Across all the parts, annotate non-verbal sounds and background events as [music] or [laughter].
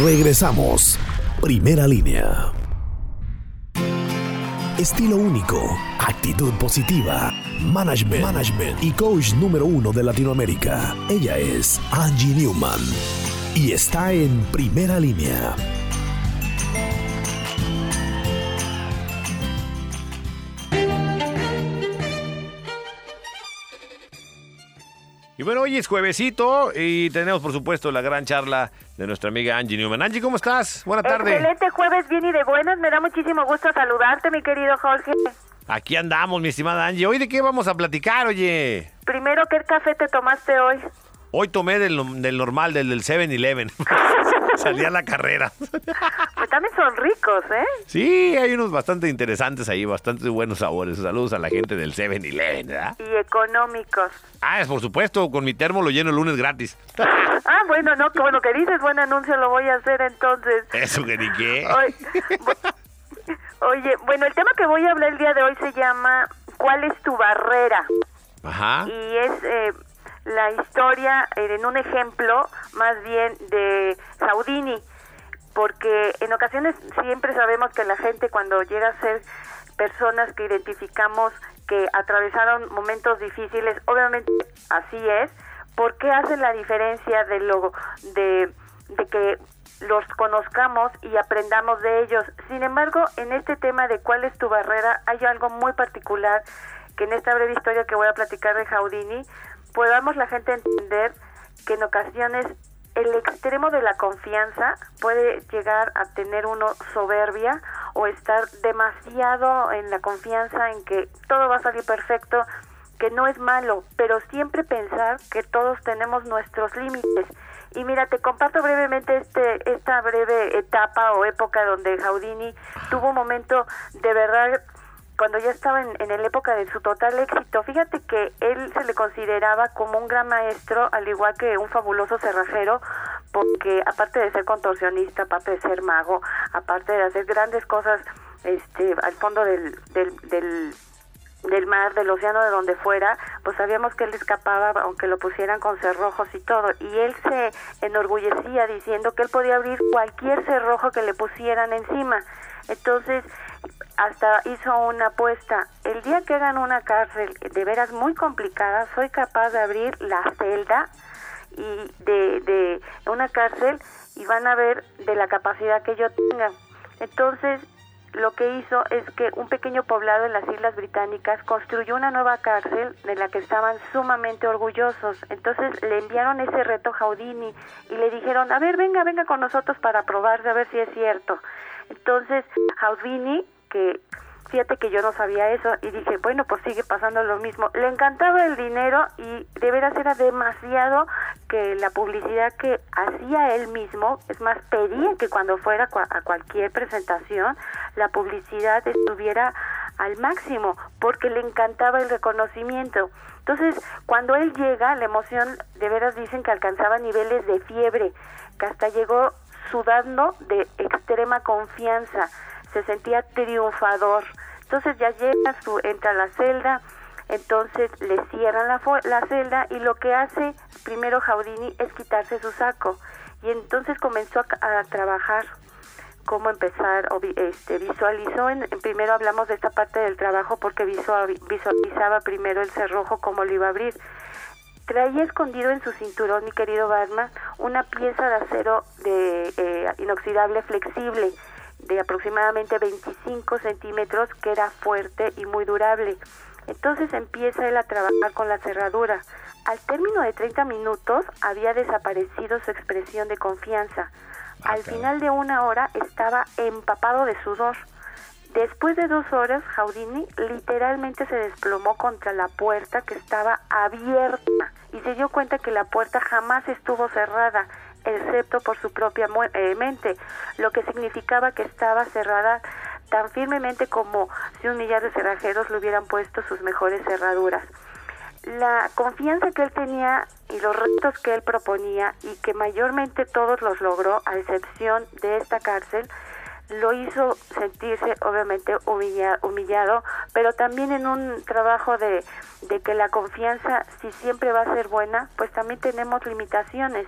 Regresamos. Primera línea. Estilo único, actitud positiva, management, management y coach número uno de Latinoamérica. Ella es Angie Newman y está en primera línea. Y bueno, hoy es juevesito y tenemos por supuesto la gran charla de nuestra amiga Angie Newman. Angie, ¿cómo estás? Buenas tardes. Excelente jueves, bien y de buenas. Me da muchísimo gusto saludarte, mi querido Jorge. Aquí andamos, mi estimada Angie. ¿Hoy de qué vamos a platicar, oye? Primero, ¿qué café te tomaste hoy? Hoy tomé del, del normal, del del 7-Eleven. [laughs] Salí a la carrera. Pues también son ricos, ¿eh? Sí, hay unos bastante interesantes ahí, bastante buenos sabores. Saludos a la gente del 7-Eleven, ¿verdad? Y económicos. Ah, es por supuesto, con mi termo lo lleno el lunes gratis. Ah, bueno, no, que bueno que dices, buen anuncio lo voy a hacer entonces. Eso que ni qué. Oye, bueno, el tema que voy a hablar el día de hoy se llama ¿Cuál es tu barrera? Ajá. y es eh, la historia en un ejemplo más bien de Saudini, porque en ocasiones siempre sabemos que la gente cuando llega a ser personas que identificamos que atravesaron momentos difíciles, obviamente así es, ¿por qué hace la diferencia de lo de, de que los conozcamos y aprendamos de ellos? Sin embargo, en este tema de cuál es tu barrera, hay algo muy particular que en esta breve historia que voy a platicar de Jaudini, podamos la gente entender que en ocasiones el extremo de la confianza puede llegar a tener uno soberbia o estar demasiado en la confianza en que todo va a salir perfecto, que no es malo, pero siempre pensar que todos tenemos nuestros límites. Y mira, te comparto brevemente este, esta breve etapa o época donde Jaudini tuvo un momento de verdad cuando ya estaba en, en la época de su total éxito. Fíjate que él se le consideraba como un gran maestro, al igual que un fabuloso cerrajero, porque aparte de ser contorsionista, aparte de ser mago, aparte de hacer grandes cosas este, al fondo del, del, del del mar, del océano, de donde fuera, pues sabíamos que él escapaba aunque lo pusieran con cerrojos y todo. Y él se enorgullecía diciendo que él podía abrir cualquier cerrojo que le pusieran encima. Entonces, hasta hizo una apuesta. El día que hagan una cárcel de veras muy complicada, soy capaz de abrir la celda y de, de una cárcel y van a ver de la capacidad que yo tenga. Entonces, lo que hizo es que un pequeño poblado en las Islas Británicas construyó una nueva cárcel de la que estaban sumamente orgullosos. Entonces le enviaron ese reto a Jaudini y le dijeron, a ver, venga, venga con nosotros para probar, a ver si es cierto. Entonces Jaudini, que fíjate que yo no sabía eso y dije, bueno, pues sigue pasando lo mismo. Le encantaba el dinero y de veras era demasiado que la publicidad que hacía él mismo, es más, pedía que cuando fuera a cualquier presentación, la publicidad estuviera al máximo, porque le encantaba el reconocimiento. Entonces, cuando él llega, la emoción, de veras dicen que alcanzaba niveles de fiebre, que hasta llegó sudando de extrema confianza, se sentía triunfador. Entonces ya llega, su, entra a la celda, entonces le cierran la, la celda y lo que hace primero Jaudini es quitarse su saco. Y entonces comenzó a, trabajar cómo empezar este visualizó en, primero hablamos de esta parte del trabajo porque visual- visualizaba primero el cerrojo cómo lo iba a abrir. Traía escondido en su cinturón mi querido Batman una pieza de acero de eh, inoxidable flexible de aproximadamente 25 centímetros que era fuerte y muy durable. Entonces empieza él a trabajar con la cerradura. Al término de 30 minutos había desaparecido su expresión de confianza. Al final de una hora estaba empapado de sudor. Después de dos horas, Jaudini literalmente se desplomó contra la puerta que estaba abierta y se dio cuenta que la puerta jamás estuvo cerrada, excepto por su propia eh, mente, lo que significaba que estaba cerrada tan firmemente como si un millar de cerrajeros le hubieran puesto sus mejores cerraduras. La confianza que él tenía y los retos que él proponía y que mayormente todos los logró, a excepción de esta cárcel, lo hizo sentirse obviamente humillado, pero también en un trabajo de, de que la confianza, si siempre va a ser buena, pues también tenemos limitaciones.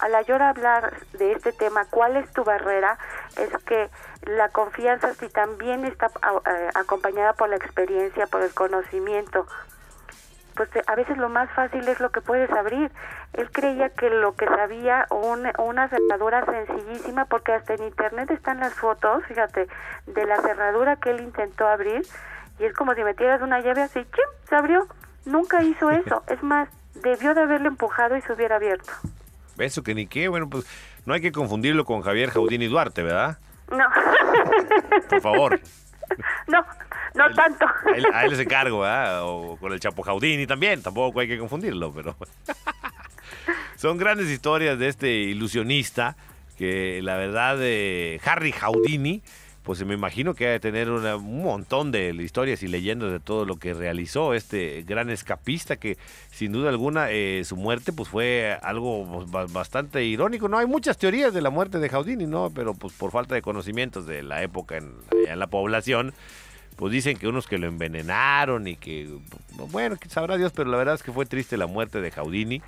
A la hora hablar de este tema, ¿cuál es tu barrera? Es que la confianza, si también está eh, acompañada por la experiencia, por el conocimiento, pues a veces lo más fácil es lo que puedes abrir. Él creía que lo que sabía, una, una cerradura sencillísima, porque hasta en internet están las fotos, fíjate, de la cerradura que él intentó abrir, y es como si metieras una llave así, ¡chim! se abrió. Nunca hizo [laughs] eso. Es más, debió de haberle empujado y se hubiera abierto. Eso que ni qué, bueno, pues no hay que confundirlo con Javier Jaudini Duarte, ¿verdad? No. Por favor. [laughs] No, no tanto. A él, se [laughs] cargo, ¿verdad? O con el Chapo Jaudini también, tampoco hay que confundirlo, pero... [laughs] Son grandes historias de este ilusionista que la verdad de Harry Houdini pues me imagino que ha de tener un montón de historias y leyendas de todo lo que realizó este gran escapista que sin duda alguna eh, su muerte pues fue algo bastante irónico. No hay muchas teorías de la muerte de Houdini, ¿no? Pero pues por falta de conocimientos de la época en, en la población, pues dicen que unos que lo envenenaron y que, bueno, sabrá Dios, pero la verdad es que fue triste la muerte de Houdini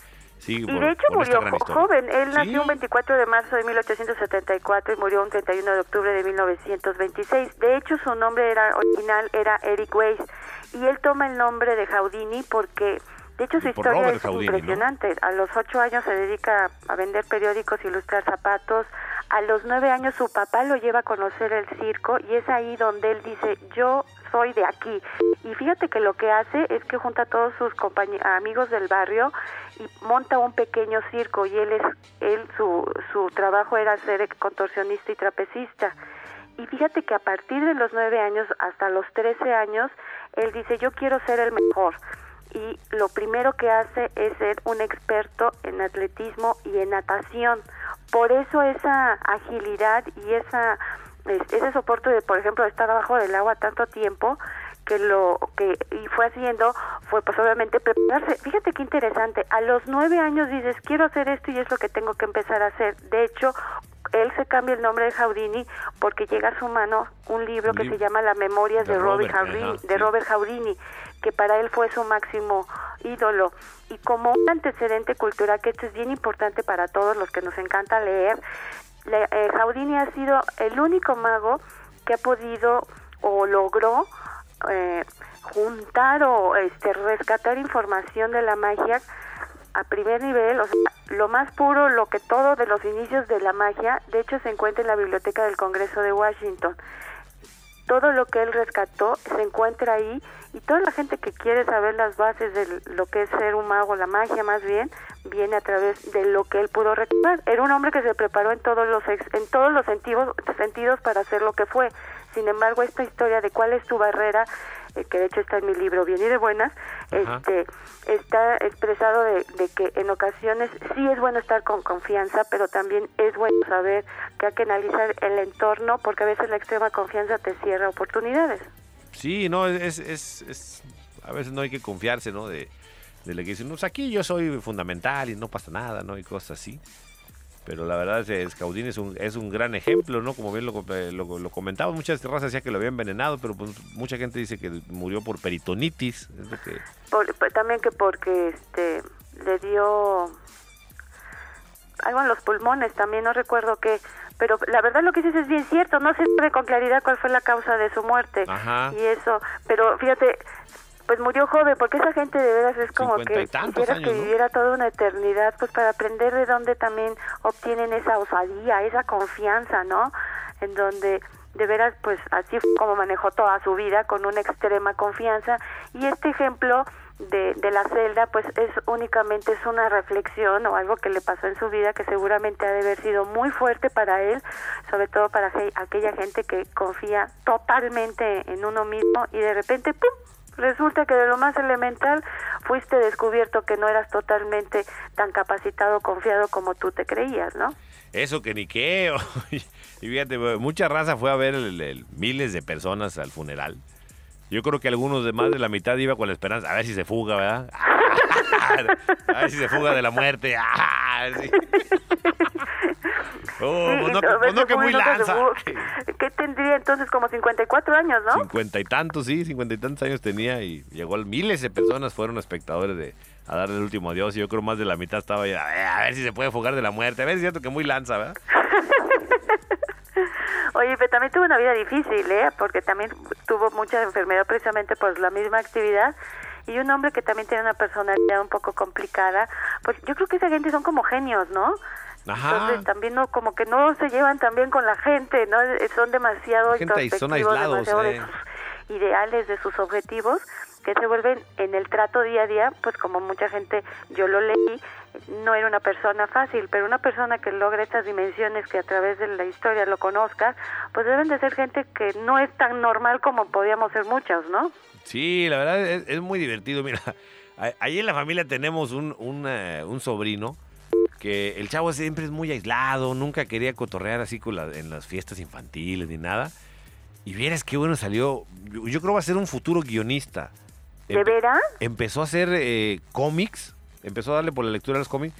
y de hecho murió joven. Él nació un 24 de marzo de 1874 y murió un 31 de octubre de 1926. De hecho, su nombre era original era Eric Weiss y él toma el nombre de Houdini porque de hecho, su historia es impresionante. A los ocho años se dedica a vender periódicos ilustrar zapatos. A los nueve años su papá lo lleva a conocer el circo y es ahí donde él dice, yo soy de aquí. Y fíjate que lo que hace es que junta a todos sus amigos del barrio y monta un pequeño circo y él es él su su trabajo era ser contorsionista y trapecista. Y fíjate que a partir de los nueve años hasta los trece años, él dice, yo quiero ser el mejor y lo primero que hace es ser un experto en atletismo y en natación. Por eso esa agilidad y esa ese soporte de, por ejemplo, estar abajo del agua tanto tiempo que lo que y fue haciendo fue pues obviamente prepararse. Fíjate qué interesante. A los nueve años dices quiero hacer esto y es lo que tengo que empezar a hacer. De hecho, él se cambia el nombre de Jaudini porque llega a su mano un libro que se llama Las Memorias de, Robert, de Robert Jaudini que para él fue su máximo ídolo. Y como un antecedente cultural, que esto es bien importante para todos los que nos encanta leer, le, eh, Houdini ha sido el único mago que ha podido o logró eh, juntar o este, rescatar información de la magia a primer nivel, o sea, lo más puro, lo que todo de los inicios de la magia, de hecho se encuentra en la Biblioteca del Congreso de Washington todo lo que él rescató se encuentra ahí y toda la gente que quiere saber las bases de lo que es ser un mago, la magia más bien, viene a través de lo que él pudo recordar. Era un hombre que se preparó en todos los en todos los sentidos, sentidos para hacer lo que fue. Sin embargo, esta historia de cuál es tu barrera eh, que de hecho está en mi libro Bien y de Buenas, este está expresado de, que en ocasiones sí es bueno estar con confianza, pero también es bueno saber que hay que analizar el entorno porque a veces la extrema confianza te cierra oportunidades. Sí, no, es, es, es a veces no hay que confiarse, ¿no? De, de lo que dicen, pues aquí yo soy fundamental y no pasa nada, ¿no? Y cosas así. Pero la verdad es que es un, es un gran ejemplo, ¿no? Como bien lo, eh, lo, lo comentaba, muchas razas decían que lo había envenenado, pero pues mucha gente dice que murió por peritonitis. también que porque este le dio algo en los pulmones, también no recuerdo qué. Pero la verdad lo que dices es bien cierto, no se sabe con claridad cuál fue la causa de su muerte. Y eso, pero fíjate, pues murió joven, porque esa gente de veras es como que quisiera que viviera toda una eternidad, pues para aprender de dónde también obtienen esa osadía, esa confianza, ¿no? En donde de veras, pues así fue como manejó toda su vida, con una extrema confianza. Y este ejemplo de, de la celda, pues es únicamente es una reflexión o algo que le pasó en su vida que seguramente ha de haber sido muy fuerte para él, sobre todo para aquella gente que confía totalmente en uno mismo y de repente, ¡pum!, Resulta que de lo más elemental fuiste descubierto que no eras totalmente tan capacitado, confiado como tú te creías, ¿no? Eso que ni qué. [laughs] y fíjate, mucha raza fue a ver miles de personas al funeral. Yo creo que algunos de más de la mitad iba con la esperanza, a ver si se fuga, ¿verdad? [laughs] a ver si se fuga de la muerte. [laughs] Oh, Sí, pues no, pues no [laughs] que como muy lanza. ¿Qué tendría entonces? Como 54 años, ¿no? Cincuenta y tantos, sí, cincuenta y tantos años tenía y llegó a miles de personas fueron espectadores de a darle el último adiós y yo creo más de la mitad estaba ya, "Eh, a ver si se puede fugar de la muerte, a ver si es cierto que muy lanza, ¿verdad? [laughs] Oye, pero también tuvo una vida difícil, ¿eh? Porque también tuvo mucha enfermedad precisamente por la misma actividad. Y un hombre que también tiene una personalidad un poco complicada. Pues yo creo que esa gente son como genios, ¿no? Ajá. Entonces también no, como que no se llevan tan bien con la gente, ¿no? Eh, Son demasiado Gente ahí, son aislados, demasiado de eh. sus ideales, de sus objetivos, que se vuelven en el trato día a día, pues como mucha gente, yo lo leí, no era una persona fácil, pero una persona que logra estas dimensiones, que a través de la historia lo conozcas, pues deben de ser gente que no es tan normal como podíamos ser muchos, ¿no? Sí, la verdad es, es muy divertido. Mira, ahí en la familia tenemos un, un, eh, un sobrino que el chavo siempre es muy aislado, nunca quería cotorrear así con la- en las fiestas infantiles ni nada. Y vieras qué bueno salió. Yo, yo creo va a ser un futuro guionista. ¿De Empe- veras? Empezó a hacer eh, cómics, empezó a darle por la lectura de los cómics.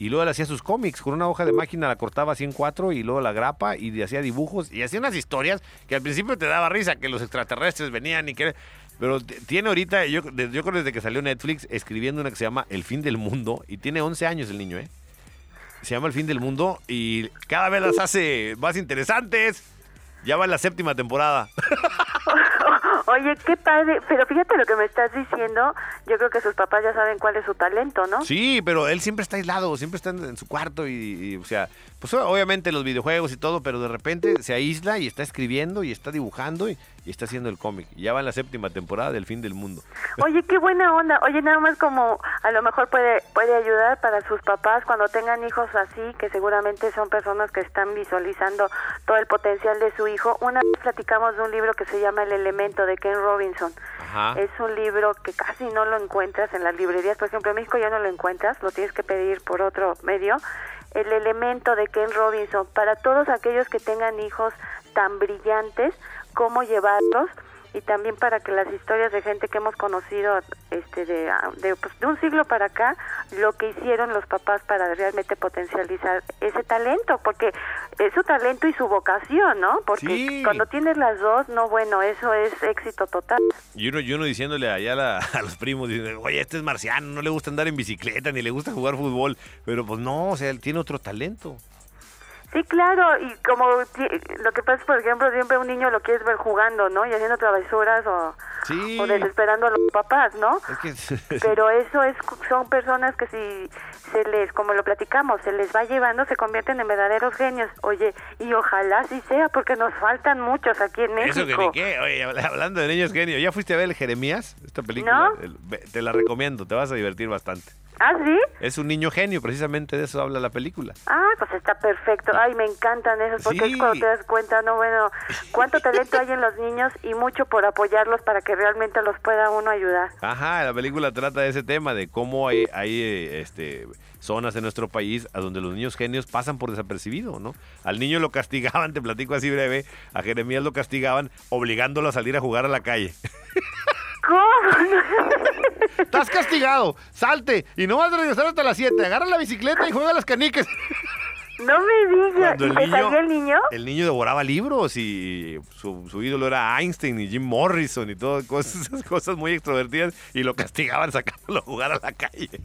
Y luego le hacía sus cómics, con una hoja de máquina la cortaba así en cuatro y luego la grapa y le hacía dibujos y hacía unas historias que al principio te daba risa, que los extraterrestres venían y que... Pero tiene ahorita, yo, yo creo desde que salió Netflix, escribiendo una que se llama El fin del mundo y tiene 11 años el niño, ¿eh? Se llama El fin del mundo y cada vez las hace más interesantes. Ya va en la séptima temporada. [laughs] Oye, qué padre, pero fíjate lo que me estás diciendo, yo creo que sus papás ya saben cuál es su talento, ¿no? Sí, pero él siempre está aislado, siempre está en, en su cuarto y, y, o sea, pues obviamente los videojuegos y todo, pero de repente se aísla y está escribiendo y está dibujando y, y está haciendo el cómic. Ya va en la séptima temporada del fin del mundo. [laughs] Oye, qué buena onda. Oye, nada más como a lo mejor puede puede ayudar para sus papás cuando tengan hijos así, que seguramente son personas que están visualizando todo el potencial de su hijo. Una vez platicamos de un libro que se llama El elemento de Ken Robinson. Ajá. Es un libro que casi no lo encuentras en las librerías. Por ejemplo, en México ya no lo encuentras, lo tienes que pedir por otro medio. El elemento de Ken Robinson, para todos aquellos que tengan hijos tan brillantes, cómo llevarlos y también para que las historias de gente que hemos conocido este de, de, pues, de un siglo para acá, lo que hicieron los papás para realmente potencializar ese talento, porque es su talento y su vocación, ¿no? Porque Sí. cuando tienes las dos, no, bueno, eso es éxito total. Y uno, y uno diciéndole allá a, la- [laughs] a los primos, diciendo, oye, este es marciano, no le gusta andar en bicicleta, ni le gusta jugar fútbol. Pero pues no, o sea, él tiene otro talento. Sí, claro, y como lo que pasa por ejemplo, siempre un niño lo quieres ver jugando, ¿no? Y haciendo travesuras o, Sí. o desesperando a los papás, ¿no? Es que [laughs] Pero eso es son personas que si se les, como lo platicamos, se les va llevando, se convierten en verdaderos genios. Oye, y ojalá sí sea, porque nos faltan muchos aquí en Eso que México. ni qué. Oye, habla- hablando de niños genio, ¿ya fuiste a ver el Jeremías? Esta película. No. El- te la recomiendo, te vas a divertir bastante. ¿Ah, sí? Es un niño genio, precisamente de eso habla la película. Ah, pues está perfecto. Ay, me encantan esos, porque Sí. es cuando te das cuenta, no, bueno, cuánto talento hay en los niños y mucho por apoyarlos para que realmente los pueda uno ayudar. Ajá, la película trata de ese tema, de cómo hay, hay eh, este, zonas en nuestro país a donde los niños genios pasan por desapercibido, ¿no? Al niño lo castigaban, [laughs] te platico así breve, a Jeremías lo castigaban obligándolo a salir a jugar a la calle. ¿Cómo? [laughs] Estás castigado, salte y no vas a regresar hasta las 7, agarra la bicicleta y juega las canicas. No me digas. Cuando ¿Y el te niño- salía el niño? El niño devoraba libros y su, su ídolo era Einstein y Jim Morrison y todo, cosas, esas cosas muy extrovertidas y lo castigaban sacándolo a jugar a la calle. [laughs]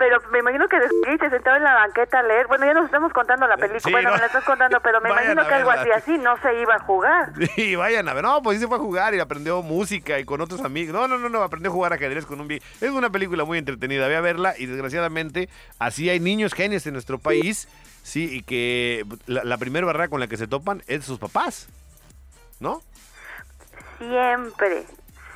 Pero me imagino que después se sentaba en la banqueta a leer. Bueno, ya nos estamos contando la película. Sí, bueno, no. me la estás contando, pero me Vayan imagino a que algo así así no se iba a jugar. [laughs] Sí, vayan a ver. No, pues sí se fue a jugar y aprendió música y con otros amigos. No, no, no, no, aprendió a jugar ajedrez con un vi- Es una película muy entretenida. Ve a verla y desgraciadamente así hay niños genios en nuestro país. Sí, y que la, la primera barrera con la que se topan es sus papás. ¿No? Siempre,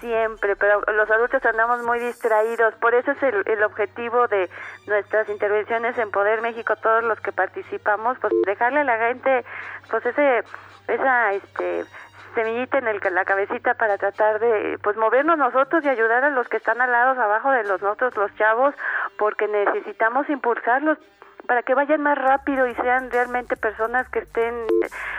siempre, pero los adultos andamos muy distraídos, por eso es el, el objetivo de nuestras intervenciones en Poder México, todos los que participamos, pues dejarle a la gente, pues ese, esa, este semillita en el, la cabecita para tratar de pues movernos nosotros y ayudar a los que están al lado abajo de los nosotros los chavos porque necesitamos impulsarlos para que vayan más rápido y sean realmente personas que estén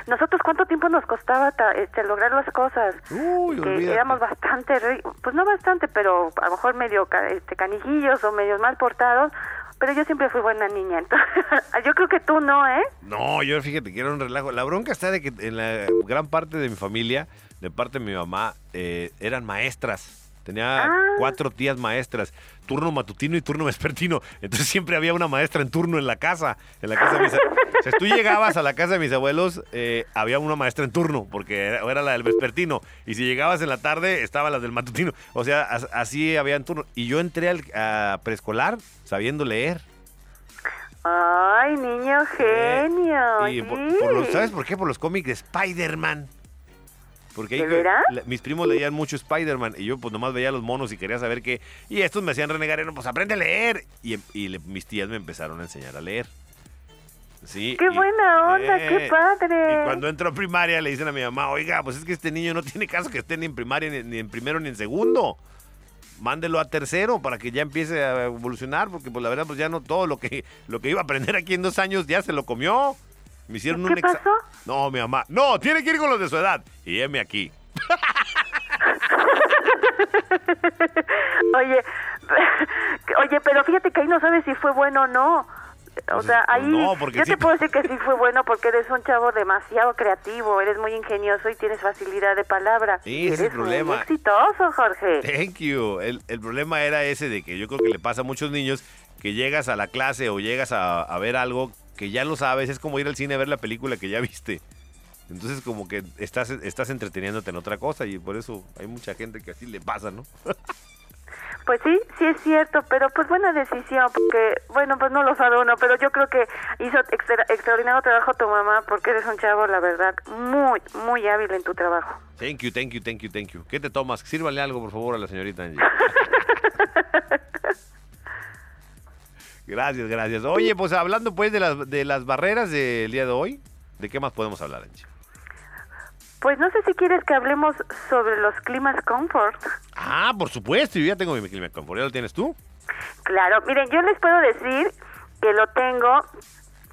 nosotros cuánto tiempo nos costaba ta- este lograr las cosas Uy, que éramos bastante pues no bastante pero a lo mejor medio este canijillos o medios mal portados pero yo siempre fui buena niña, entonces [laughs] yo creo que tú no, ¿eh? No, yo fíjate que era un relajo. La bronca está de que en la gran parte de mi familia, de parte de mi mamá, eh, eran maestras. Tenía Ah. cuatro tías maestras, turno matutino y turno [laughs] vespertino. Entonces siempre había una maestra en turno en la casa. En la casa de mis O [laughs] sea, tú llegabas a la casa de mis abuelos, eh, había una maestra en turno, porque era, era la del vespertino. Y si llegabas en la tarde, estaba la del matutino. O sea, as- así había en turno. Y yo entré al a preescolar sabiendo leer. Ay, niño genio. Eh, Y por- sí. por los- ¿Sabes por qué? Por los cómics de Spider-Man. Porque ahí ¿De veras? la- mis primos leían mucho Spider-Man y yo pues nomás veía los monos y quería saber qué. Y estos me hacían renegar, y no, pues aprende a leer. Y, y le- mis tías me empezaron a enseñar a leer. Sí. Qué y- buena onda, qué padre. Y cuando entro a primaria le dicen a mi mamá, oiga, pues es que este niño no tiene caso que esté ni en primaria, ni, ni en primero, ni en segundo. Mándelo a tercero para que ya empiece a evolucionar, porque pues la verdad pues ya no todo lo que, lo que iba a aprender aquí en dos años ya se lo comió. Me hicieron ¿Qué un pasó? No, mi mamá. No, tiene que ir con los de su edad. Y heme aquí. [laughs] Oye, [laughs] oye, pero fíjate que ahí no sabes si fue bueno o no. O sea, pues ahí no, porque yo sí- te puedo decir que sí fue bueno porque eres un chavo demasiado creativo, eres muy ingenioso y tienes facilidad de palabra. Sí, ese es eres el problema. muy exitoso, Jorge. Thank you. El, el problema era ese de que yo creo que le pasa a muchos niños que llegas a la clase o llegas a, a ver algo que ya lo sabes. Es como ir al cine a ver la película que ya viste. Entonces como que estás, estás entreteniéndote en otra cosa y por eso hay mucha gente que así le pasa, ¿no? Pues sí, sí es cierto, pero pues buena decisión, porque, bueno, pues no lo sabe uno, pero yo creo que hizo extra- extraordinario trabajo tu mamá, porque eres un chavo, la verdad, muy, muy hábil en tu trabajo. Thank you, thank you, thank you, thank you. ¿Qué te tomas? Sírvale algo, por favor, a la señorita Angie. [laughs] Gracias, gracias. Oye, pues hablando pues de las, de las barreras del día de hoy, ¿de qué más podemos hablar, Angie? Pues no sé si quieres que hablemos sobre los climas comfort. Ah, por supuesto, yo ya tengo mi clima confort. ¿Ya lo tienes tú? Claro, miren, yo les puedo decir que lo tengo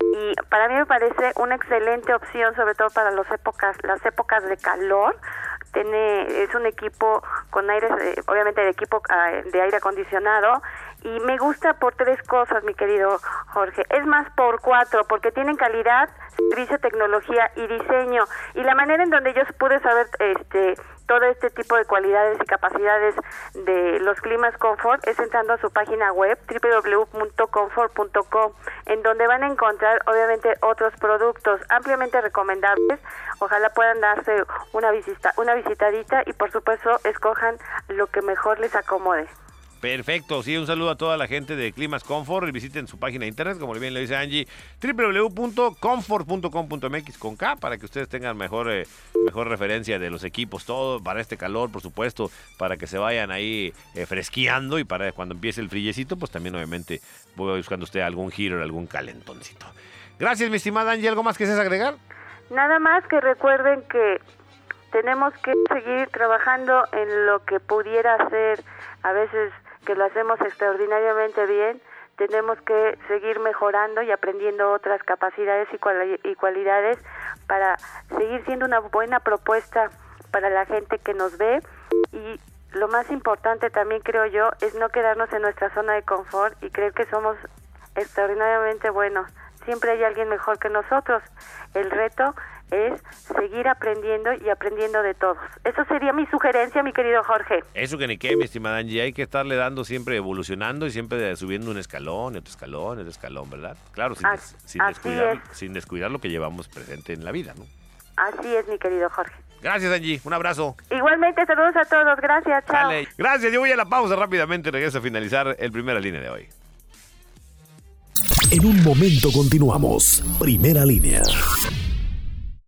y para mí me parece una excelente opción, sobre todo para las épocas, las épocas de calor. Tiene, es un equipo con aire, eh, obviamente de equipo ah, de aire acondicionado y me gusta por tres cosas, mi querido Jorge. Es más por cuatro, porque tienen calidad, servicio, tecnología y diseño. Y la manera en donde yo pude saber este todo este tipo de cualidades y capacidades de los climas confort es entrando a su página web www.confort.com en donde van a encontrar obviamente otros productos ampliamente recomendables ojalá puedan darse una visita una visitadita y por supuesto escojan lo que mejor les acomode Perfecto, sí, un saludo a toda la gente de Climas Comfort. Visiten su página de internet, como bien le dice Angie, www.comfort.com.mx con K, para que ustedes tengan mejor, eh, mejor referencia de los equipos, todo para este calor, por supuesto, para que se vayan ahí eh, fresqueando y para cuando empiece el frillecito, pues también obviamente voy buscando usted algún giro, algún calentoncito. Gracias, mi estimada Angie. ¿Algo más que agregar? Nada más que recuerden que tenemos que seguir trabajando en lo que pudiera ser, a veces que lo hacemos extraordinariamente bien, tenemos que seguir mejorando y aprendiendo otras capacidades y, cuali- y cualidades para seguir siendo una buena propuesta para la gente que nos ve y lo más importante también creo yo es no quedarnos en nuestra zona de confort y creer que somos extraordinariamente buenos. Siempre hay alguien mejor que nosotros. El reto es seguir aprendiendo y aprendiendo de todos. Eso sería mi sugerencia, mi querido Jorge. Eso que ni qué, mi estimada Angie, hay que estarle dando siempre evolucionando y siempre subiendo un escalón, otro escalón, otro escalón, ¿verdad? Claro, sin, des- descuidar, sin descuidar lo que llevamos presente en la vida, ¿no? Así es, mi querido Jorge. Gracias, Angie. Un abrazo. Igualmente, saludos a todos. Gracias, chao. Dale. Gracias. Yo voy a la pausa rápidamente. Regreso a finalizar el primera línea de hoy. En un momento continuamos. Primera línea.